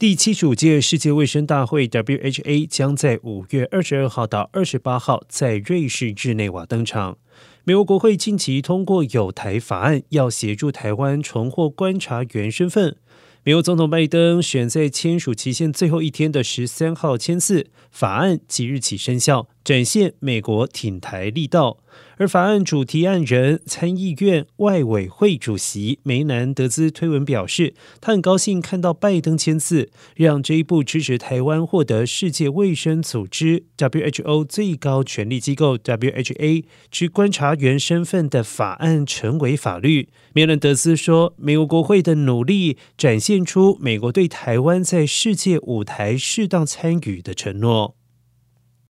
第七十五届世界卫生大会 （WHA） 将在五月二十二号到二十八号在瑞士日内瓦登场。美国国会近期通过有台法案，要协助台湾重获观察员身份。美国总统拜登选在签署期限最后一天的十三号签字，法案即日起生效，展现美国挺台力道。而法案主提案人参议院外委会主席梅南德兹推文表示，他很高兴看到拜登签字，让这一部支持台湾获得世界卫生组织 （WHO） 最高权力机构 （WHA） 之观察员身份的法案成为法律。梅兰德斯说：“美国国会的努力展现出美国对台湾在世界舞台适当参与的承诺。”